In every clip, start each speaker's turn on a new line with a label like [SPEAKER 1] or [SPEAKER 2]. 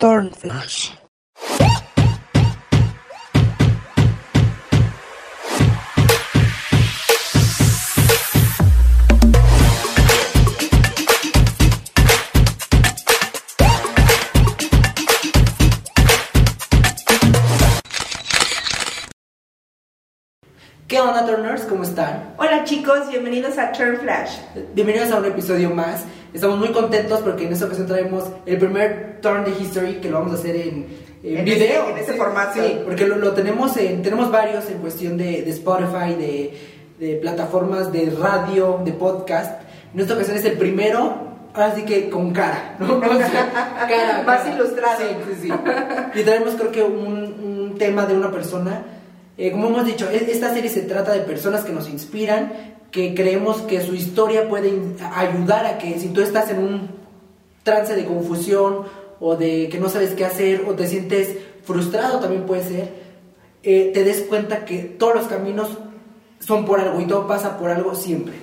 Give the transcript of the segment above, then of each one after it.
[SPEAKER 1] thornfish.
[SPEAKER 2] ¿Qué onda, Turners? ¿Cómo están?
[SPEAKER 3] Hola chicos, bienvenidos a Turn Flash.
[SPEAKER 2] Bienvenidos a un episodio más. Estamos muy contentos porque en esta ocasión traemos el primer Turn de History que lo vamos a hacer en, en
[SPEAKER 3] En
[SPEAKER 2] video.
[SPEAKER 3] ese- en ese formato.
[SPEAKER 2] Sí, porque lo, lo tenemos en, tenemos varios en cuestión de, de Spotify, de, de plataformas de radio, de podcast. En esta ocasión es el primero, ahora sí que con cara, ¿no? O sea, cara,
[SPEAKER 3] Más
[SPEAKER 2] cara.
[SPEAKER 3] ilustrado.
[SPEAKER 2] Sí, sí, sí. Y traemos creo que un, un tema de una persona. Eh, como hemos dicho, e- esta serie se trata de personas que nos inspiran, que creemos que su historia puede ayudar a que si tú estás en un trance de confusión o de que no sabes qué hacer o te sientes frustrado también puede ser, eh, te des cuenta que todos los caminos son por algo y todo pasa por algo siempre.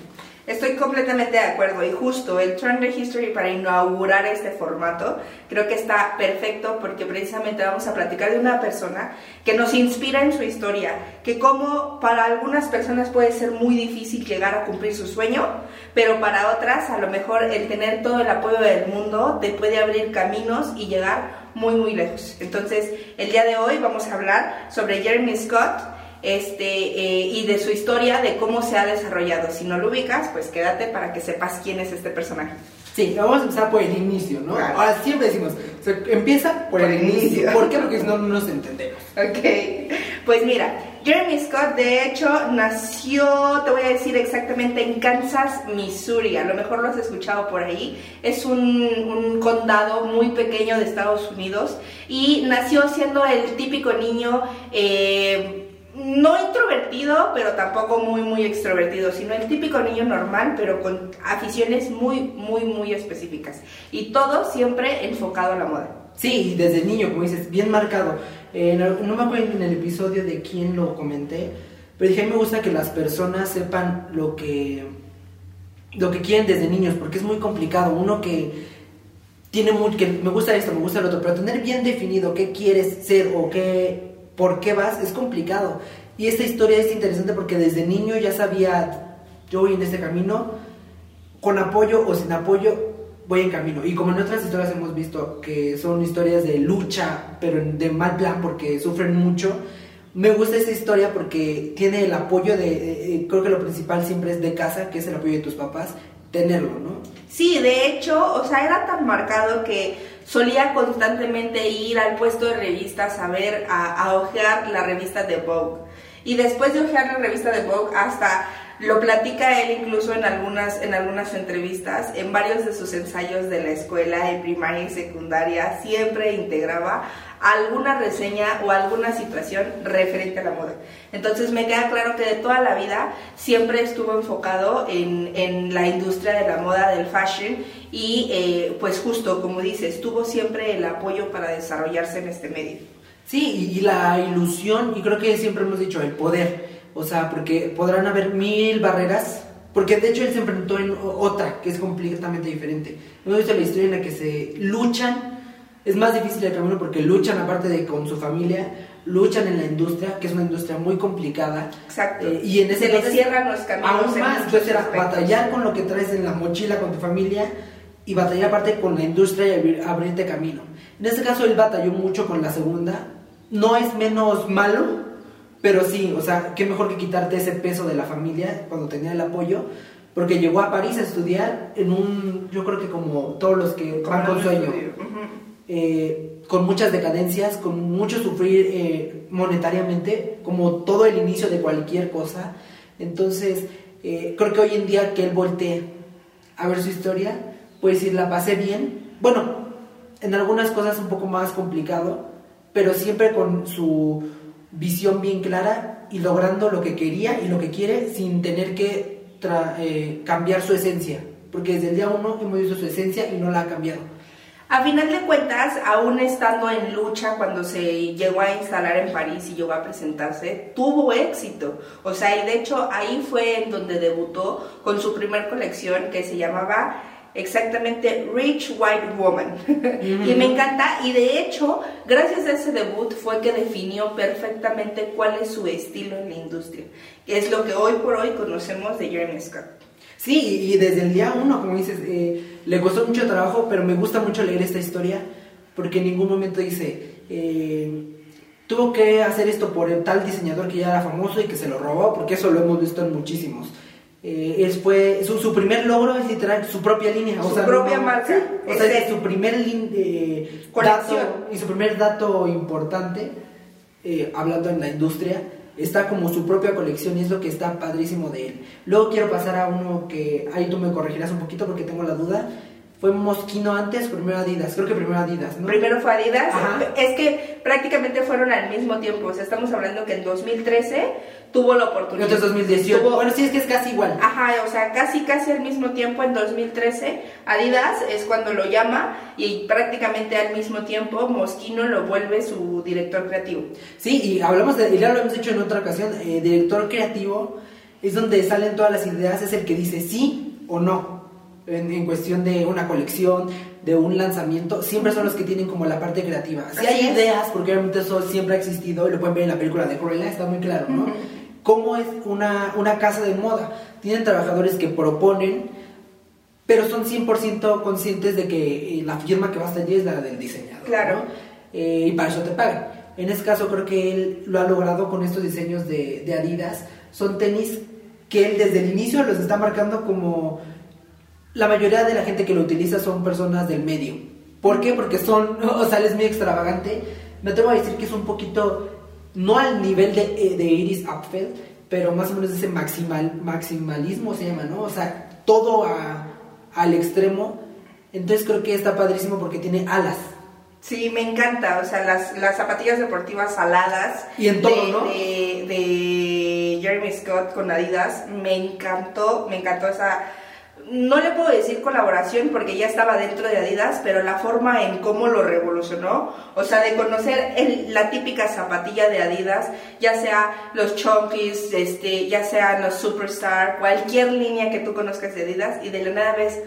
[SPEAKER 3] Estoy completamente de acuerdo y justo el Turn de History para inaugurar este formato creo que está perfecto porque precisamente vamos a platicar de una persona que nos inspira en su historia, que como para algunas personas puede ser muy difícil llegar a cumplir su sueño, pero para otras a lo mejor el tener todo el apoyo del mundo te puede abrir caminos y llegar muy muy lejos. Entonces el día de hoy vamos a hablar sobre Jeremy Scott este, eh, y de su historia, de cómo se ha desarrollado. Si no lo ubicas, pues quédate para que sepas quién es este personaje.
[SPEAKER 2] Sí, vamos a empezar por el inicio, ¿no?
[SPEAKER 3] Claro.
[SPEAKER 2] Ahora siempre decimos, o sea, empieza por,
[SPEAKER 3] Por
[SPEAKER 2] el inicio.
[SPEAKER 3] inicio.
[SPEAKER 2] ¿Por qué? Porque si no, no nos entendemos.
[SPEAKER 3] Ok, pues mira, Jeremy Scott de hecho nació, te voy a decir exactamente, en Kansas, Missouri. A lo mejor lo has escuchado por ahí. Es un, un condado muy pequeño de Estados Unidos y nació siendo el típico niño. eh, no introvertido, pero tampoco muy, muy extrovertido, sino el típico niño normal, pero con aficiones muy, muy, muy específicas. Y todo siempre enfocado a la moda.
[SPEAKER 2] Sí, desde niño, como dices, bien marcado. El- no me acuerdo en el episodio de quién lo comenté, pero dije, a mí me gusta que las personas sepan lo que, lo que quieren desde niños, porque es muy complicado. Uno que tiene muy, que me gusta esto, me gusta lo otro, pero tener bien definido qué quieres ser o qué, por qué vas es complicado. Y esta historia es interesante porque desde niño ya sabía, yo voy en este camino, con apoyo o sin apoyo voy en camino. Y como en otras historias hemos visto que son historias de lucha, pero de mal plan porque sufren mucho, me gusta esta historia porque tiene el apoyo de, eh, eh, creo que lo principal siempre es de casa, que es el apoyo de tus papás, tenerlo, ¿no?
[SPEAKER 3] Sí, de hecho, o sea, era tan marcado que solía constantemente ir al puesto de revistas a ver, a, a ojear la revista de Vogue. Y después de ojear la revista de Vogue, hasta lo platica él incluso en algunas, en algunas entrevistas, en varios de sus ensayos de la escuela, en primaria y secundaria, siempre integraba alguna reseña o alguna situación referente a la moda. Entonces me queda claro que de toda la vida siempre estuvo enfocado en, en la industria de la moda, del fashion y eh, pues justo como dices, tuvo siempre el apoyo para desarrollarse en este medio.
[SPEAKER 2] Sí, y, y la ilusión, y creo que siempre hemos dicho, el poder. O sea, porque podrán haber mil barreras, porque de hecho él se enfrentó en otra, que es completamente diferente. Hemos visto la historia en la que se luchan, es más difícil el camino porque luchan aparte de con su familia, luchan en la industria, que es una industria muy complicada.
[SPEAKER 3] Exacto.
[SPEAKER 2] Eh, y en ese
[SPEAKER 3] Se cierran los caminos
[SPEAKER 2] Aún más, entonces era batallar con lo que traes en la mochila con tu familia y batallar aparte con la industria y abrir- abrirte camino. En este caso él batalló mucho con la segunda. No es menos malo, pero sí, o sea, qué mejor que quitarte ese peso de la familia cuando tenía el apoyo. Porque llegó a París a estudiar en un, yo creo que como todos los que van con sueño, eh, con muchas decadencias, con mucho sufrir eh, monetariamente, como todo el inicio de cualquier cosa. Entonces, eh, creo que hoy en día que él voltee a ver su historia, puede decir, la pasé bien. Bueno, en algunas cosas un poco más complicado, pero siempre con su visión bien clara y logrando lo que quería y lo que quiere sin tener que eh, cambiar su esencia. Porque desde el día uno hemos visto su esencia y no la ha cambiado.
[SPEAKER 3] A final de cuentas, aún estando en lucha cuando se llegó a instalar en París y llegó a presentarse, tuvo éxito. O sea, y de hecho ahí fue en donde debutó con su primer colección que se llamaba exactamente Rich White Woman. y me encanta, y de hecho, gracias a ese debut fue que definió perfectamente cuál es su estilo en la industria, que es lo que hoy por hoy conocemos de Jeremy Scott.
[SPEAKER 2] Sí, y desde el día uno, como dices, eh, le costó mucho trabajo, pero me gusta mucho leer esta historia, porque en ningún momento dice... Eh, tuvo que hacer esto por el tal diseñador que ya era famoso y que se lo robó, porque eso lo hemos visto en muchísimos. Eh, fue su, primer logro es literal su propia línea,
[SPEAKER 3] su propia marca.
[SPEAKER 2] o sea, es su primer eh, dato y su primer dato importante, eh, hablando en la industria, está como su propia colección y es lo que está padrísimo de él. Luego quiero pasar a uno que ahí tú me corregirás un poquito porque tengo la duda fue Mosquino antes, primero Adidas, creo que primero Adidas, ¿no?
[SPEAKER 3] Primero fue Adidas, es que prácticamente fueron al mismo tiempo, o sea, estamos hablando que en 2013 tuvo la oportunidad.
[SPEAKER 2] Entonces 2018, bueno, sí es que es casi igual.
[SPEAKER 3] Ajá, o sea, casi casi al mismo tiempo en 2013, Adidas es cuando lo llama y prácticamente al mismo tiempo Mosquino lo vuelve su director creativo.
[SPEAKER 2] Sí, y hablamos de, y ya lo hemos dicho en otra ocasión, eh, director creativo es donde salen todas las ideas, es el que dice sí o no en, cuestión de una colección, de un lanzamiento, siempre son los que tienen como la parte creativa. Si hay ideas, porque obviamente eso siempre ha existido, y lo pueden ver en la película de Cruella, está muy claro, ¿no? ¿Cómo es una, una casa de moda? Tienen trabajadores que proponen, pero son 100% conscientes de que eh, la firma que va a estar allí es la del diseñador.
[SPEAKER 3] Claro.
[SPEAKER 2] Eh, y para eso te pagan. En este caso creo que él lo ha logrado con estos diseños de, de Adidas. Son tenis que él desde el inicio los está marcando como la mayoría de la gente que lo utiliza son personas del medio. ¿Por qué? Porque son, o sea, es muy extravagante. Me atrevo a decir que es un poquito, no al nivel de, eh, de Iris Apfel, pero más o menos ese maximal, maximalismo se llama, ¿no? O sea, todo a, al extremo. Entonces creo que está padrísimo porque tiene alas.
[SPEAKER 3] Sí, me encanta, o sea, las, las zapatillas deportivas aladas.
[SPEAKER 2] Y en todo, ¿no?
[SPEAKER 3] De, de Jeremy Scott con Adidas, me encantó, me encantó esa no le puedo decir colaboración porque ya estaba dentro de Adidas, pero la forma en cómo lo revolucionó, o sea, de conocer la típica zapatilla de Adidas, ya sea los Chunkies, este, ya sean los Superstar, cualquier línea que tú conozcas de Adidas, y de la nada ves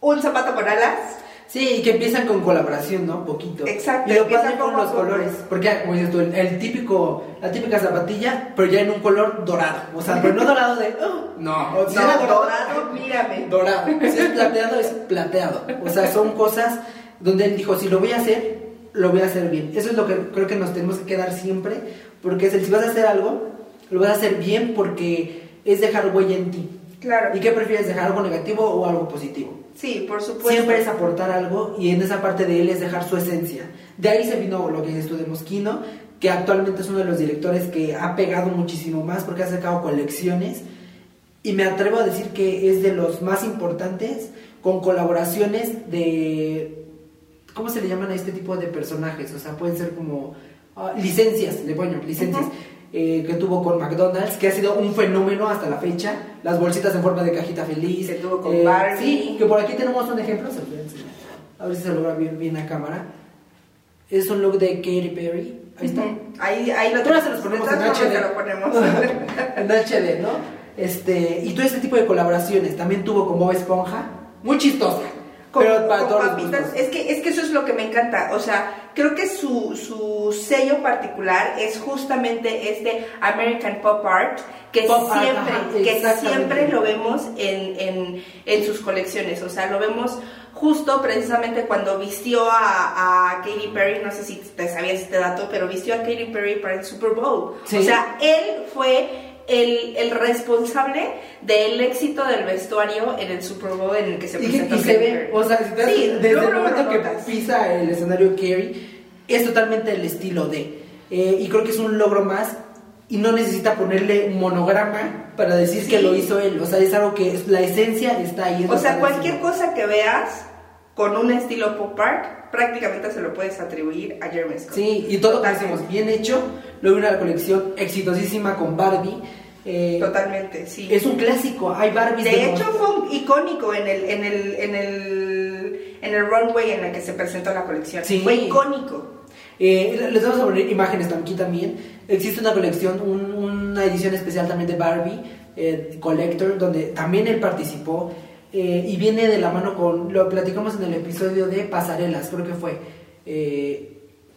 [SPEAKER 3] un zapato con alas
[SPEAKER 2] Sí, y que empiezan con colaboración, ¿no? Poquito.
[SPEAKER 3] Exacto.
[SPEAKER 2] Y lo pasan con los colores. Porque, como dices tú, el, típico, la típica zapatilla, pero ya en un color dorado. O sea, pero no dorado de. Oh, no,
[SPEAKER 3] o sea, dorado, dorado, mírame.
[SPEAKER 2] Dorado. Si es plateado, es plateado. O sea, son cosas donde él dijo: si lo voy a hacer, lo voy a hacer bien. Eso es lo que creo que nos tenemos que quedar siempre. Porque es el, si vas a hacer algo, lo vas a hacer bien porque es dejar huella en ti.
[SPEAKER 3] Claro.
[SPEAKER 2] ¿Y qué prefieres, dejar algo negativo o algo positivo?
[SPEAKER 3] Sí, por supuesto.
[SPEAKER 2] Siempre es aportar algo y en esa parte de él es dejar su esencia. De ahí se vino lo que de Mosquino, que actualmente es uno de los directores que ha pegado muchísimo más porque ha sacado colecciones y me atrevo a decir que es de los más importantes con colaboraciones de... ¿Cómo se le llaman a este tipo de personajes? O sea, pueden ser como ah, licencias, de bueno, licencias. Eh, que tuvo con McDonald's, que ha sido un fenómeno hasta la fecha. Las bolsitas en forma de cajita feliz.
[SPEAKER 3] Se tuvo con eh, Barbie.
[SPEAKER 2] Sí, que por aquí tenemos un ejemplo, se lo enseñar. A ver si se logra bien, bien a cámara. Es un look de Katy Perry. Ahí está.
[SPEAKER 3] Ahí, ahí lo
[SPEAKER 2] tenemos. se los ponemos en HD.
[SPEAKER 3] Lo ponemos.
[SPEAKER 2] en HD, ¿no? Este, y todo este tipo de colaboraciones. También tuvo con Bob Esponja. Muy chistosa pero para todos
[SPEAKER 3] es que, es que eso es lo que me encanta. O sea, creo que su, su sello particular es justamente este American Pop Art que siempre, que siempre lo vemos en, en, en, sus colecciones. O sea, lo vemos justo precisamente cuando vistió a, a Katy Perry, no sé si te sabías este dato, pero vistió a Katy Perry para el Super Bowl. O sea, él fue el, el, responsable del éxito del vestuario en el Super Bowl en el que se presentó.
[SPEAKER 2] Y, se ve, o sea, desde el momento que pisa el escenario Kerry, es totalmente el estilo de. Eh, y creo que es un logro más y no necesita ponerle monograma para decir que lo hizo él. O sea, es algo que la esencia está ahí.
[SPEAKER 3] O sea, cualquier cosa que veas con un estilo pop art, prácticamente se lo puedes atribuir a Jeremy Scott.
[SPEAKER 2] Sí, y todo lo que hacemos bien hecho, luego una colección exitosísima con Barbie.
[SPEAKER 3] Eh, Totalmente, sí.
[SPEAKER 2] Es un clásico, hay Barbie.
[SPEAKER 3] De, hecho fue icónico en el, en el, en el, en el runway en el que se presentó la colección. Sí. Fue icónico.
[SPEAKER 2] Eh, les vamos a poner imágenes aquí también. Existe una colección, una edición especial también de Barbie, eh, Collector, donde también él participó eh, y viene de la mano con, lo platicamos en el episodio de Pasarelas, creo que fue. Eh,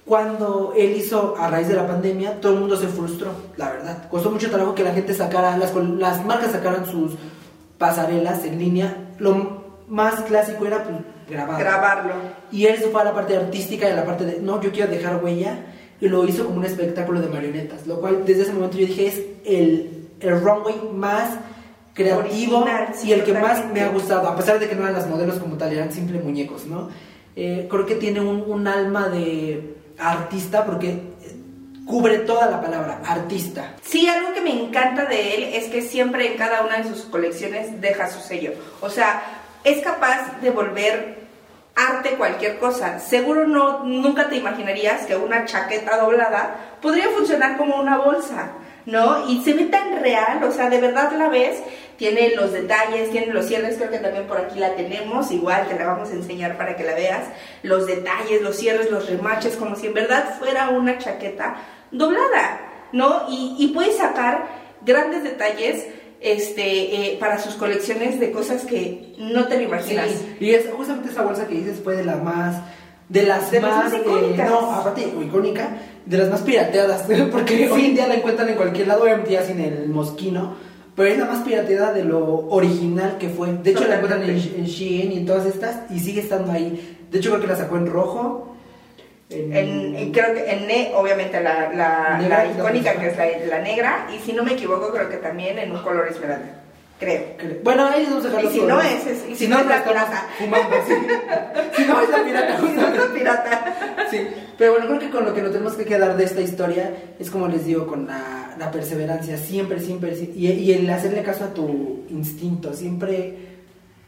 [SPEAKER 2] cuando él hizo a raíz de la pandemia, todo el mundo se frustró, la verdad. Costó mucho trabajo que la gente sacara, las, las marcas sacaran sus pasarelas en línea. Lo más clásico era pues, grabar.
[SPEAKER 3] Grabarlo.
[SPEAKER 2] Y él se fue a la parte artística y a la parte de, no, yo quiero dejar huella. Y lo hizo como un espectáculo de marionetas. Lo cual, desde ese momento yo dije, es el, el runway más creativo
[SPEAKER 3] Original, sí,
[SPEAKER 2] y el que más me ha gustado. A pesar de que no eran las modelos como tal, eran simple muñecos, ¿no? Eh, creo que tiene un, un alma de artista porque cubre toda la palabra, artista.
[SPEAKER 3] Sí, algo que me encanta de él es que siempre en cada una de sus colecciones deja su sello. O sea, es capaz de volver arte cualquier cosa. Seguro no nunca te imaginarías que una chaqueta doblada podría funcionar como una bolsa, ¿no? Y se ve tan real, o sea, de verdad la ves, tiene los detalles, tiene los cierres, creo que también por aquí la tenemos, igual te la vamos a enseñar para que la veas, los detalles, los cierres, los remaches, como si en verdad fuera una chaqueta doblada, ¿no? Y, y puedes sacar grandes detalles este, eh, para sus colecciones de cosas que no te lo imaginas.
[SPEAKER 2] Sí, y es justamente esa bolsa que dices fue de la más de las
[SPEAKER 3] De
[SPEAKER 2] más,
[SPEAKER 3] más
[SPEAKER 2] eh,
[SPEAKER 3] icónicas.
[SPEAKER 2] no, aparte icónica, de las más pirateadas, porque hoy en día la encuentran en cualquier lado, obviamente ya sin el mosquino, pero es la más pirateada de lo original que fue. De hecho la encuentran en, en Shein y en todas estas y sigue estando ahí. De hecho creo que la sacó en rojo. En,
[SPEAKER 3] En, en- creo que en ne- obviamente la, la,
[SPEAKER 2] Negra,
[SPEAKER 3] la icónica que es la, la negra y si no me equivoco creo que también en un color esmeralda creo
[SPEAKER 2] Creo- Bueno, ahí les vamos a dejar
[SPEAKER 3] Y
[SPEAKER 2] los
[SPEAKER 3] si no es- es- y
[SPEAKER 2] si
[SPEAKER 3] si
[SPEAKER 2] no,
[SPEAKER 3] no es la pirata.
[SPEAKER 2] fumando, sí. no es la pirata, justamente.
[SPEAKER 3] pirata
[SPEAKER 2] Sí, pero bueno, creo que con lo que nos tenemos que quedar de esta historia es como les digo, con la, la perseverancia, siempre, siempre, y, y el hacerle caso a tu instinto, siempre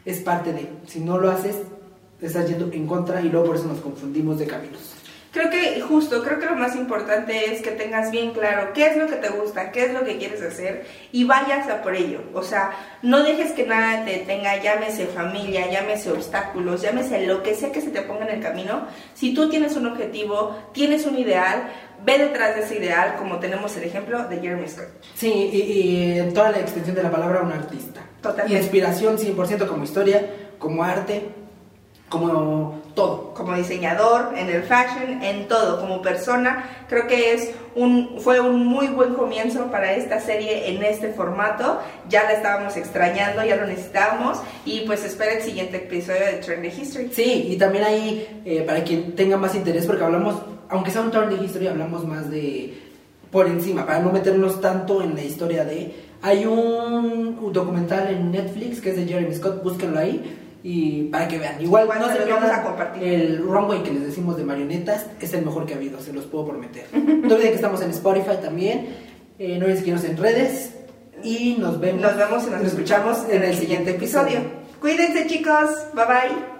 [SPEAKER 2] es parte de, si no lo haces, te estás yendo en contra y luego por eso nos confundimos de caminos.
[SPEAKER 3] Creo que justo, creo que lo más importante es que tengas bien claro qué es lo que te gusta, qué es lo que quieres hacer y vayas a por ello. O sea, no dejes que nada te detenga, llámese familia, llámese obstáculos, llámese lo que sea que se te ponga en el camino. Si tú tienes un objetivo, tienes un ideal, ve detrás de ese ideal, como tenemos el ejemplo de Jeremy Scott.
[SPEAKER 2] Sí, y, en toda la extensión de la palabra, un artista.
[SPEAKER 3] Totalmente.
[SPEAKER 2] Inspiración 100% como historia, como arte, como todo.
[SPEAKER 3] como diseñador, en el fashion, en todo, como persona, creo que es un, fue un muy buen comienzo para esta serie en este formato. Ya la estábamos extrañando, ya lo necesitábamos y pues espera el siguiente episodio de Trendy History.
[SPEAKER 2] Sí, y también ahí, eh, para quien tenga más interés, porque hablamos, aunque sea un turn de historia, hablamos más de por encima, para no meternos tanto en la historia de... Hay un documental en Netflix que es de Jeremy Scott, búsquenlo ahí. Y para que vean, igual
[SPEAKER 3] Igual
[SPEAKER 2] no
[SPEAKER 3] se los vamos a compartir.
[SPEAKER 2] el runway que les decimos de marionetas, es el mejor que ha habido, se los puedo prometer. no olviden que estamos en Spotify también, eh, no olviden seguirnos en redes y nos vemos.
[SPEAKER 3] Nos vemos y nos escuchamos en el siguiente episodio. Cuídense chicos, bye bye.